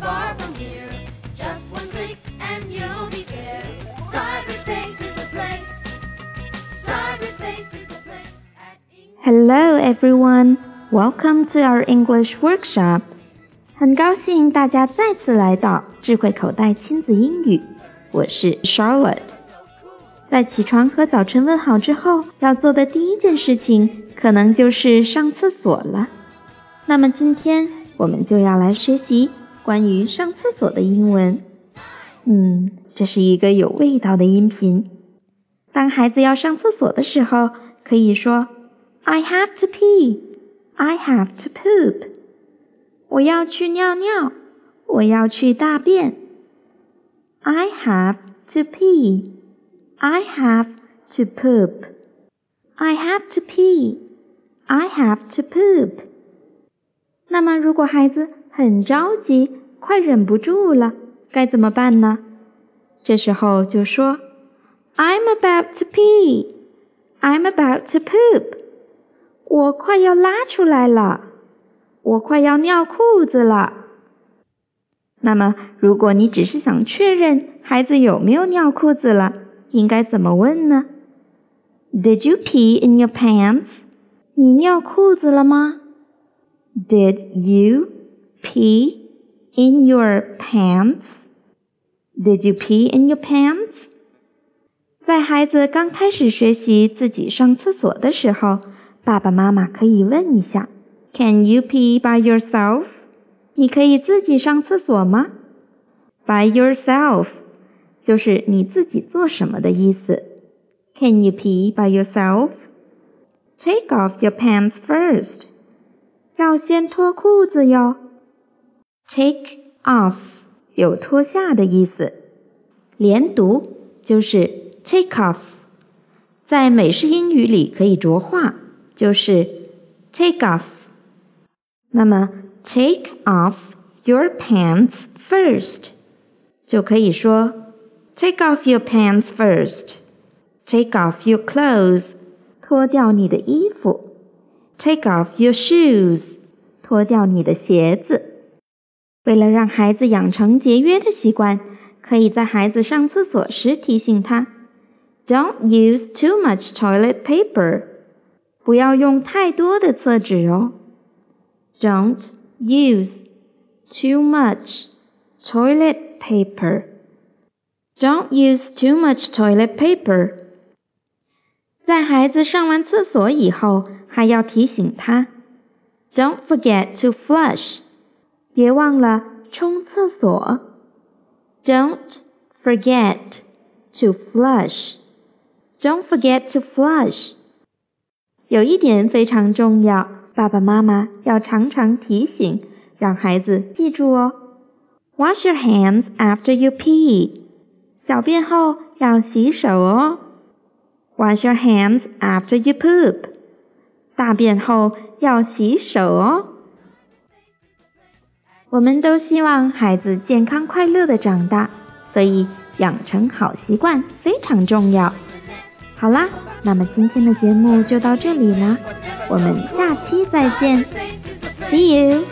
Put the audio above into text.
far from here. Just one click and you'll be there. Cyberspace is the place. Cyberspace is the place. At English Hello, everyone. Welcome to our English workshop. 很高兴大家再次来到智慧口袋亲子英语，我是 Charlotte。在起床和早晨问好之后，要做的第一件事情可能就是上厕所了。那么今天我们就要来学习 关于上厕所的英文。嗯，这是一个有味道的音频。当孩子要上厕所的时候，可以说 "I have to pee", "I have to poop"，我要去尿尿，我要去大便。I have to pee, I have to poop, I have to pee, I have to poop。那么，如果孩子很着急，快忍不住了，该怎么办呢？这时候就说 I'm about to pee. I'm about to poop. 我快要拉出来了，我快要尿裤子了。那么，如果你只是想确认孩子有没有尿裤子了，应该怎么问呢？Did you pee in your pants? 你尿裤子了吗？Did you pee in your pants? Did you pee in your pants? 在孩子刚开始学习自己上厕所的时候，爸爸妈妈可以问一下：Can you pee by yourself？你可以自己上厕所吗？By yourself 就是你自己做什么的意思。Can you pee by yourself？Take off your pants first。要先脱裤子哟。 Take off 有脱下的意思，连读就是 take off。在美式英语里可以浊化，就是 take off。那么 take off your pants first 就可以说 take off your pants first。take off your clothes 脱掉你的衣服。take off your shoes 脱掉你的鞋子。为了让孩子养成节约的习惯，可以在孩子上厕所时提醒他：“Don't use too much toilet paper。”不要用太多的厕纸哦。Don't use too much toilet paper. Don't use too much toilet paper. 在孩子上完厕所以后，还要提醒他：“Don't forget to flush。”别忘了冲厕所。Don't forget to flush. Don't forget to flush. 有一点非常重要，爸爸妈妈要常常提醒，让孩子记住哦。Wash your hands after you pee. 小便后要洗手哦。Wash your hands after you poop. 大便后要洗手哦。 我们都希望孩子健康快乐的长大，所以养成好习惯非常重要。好啦，那么今天的节目就到这里啦，我们下期再见，See you。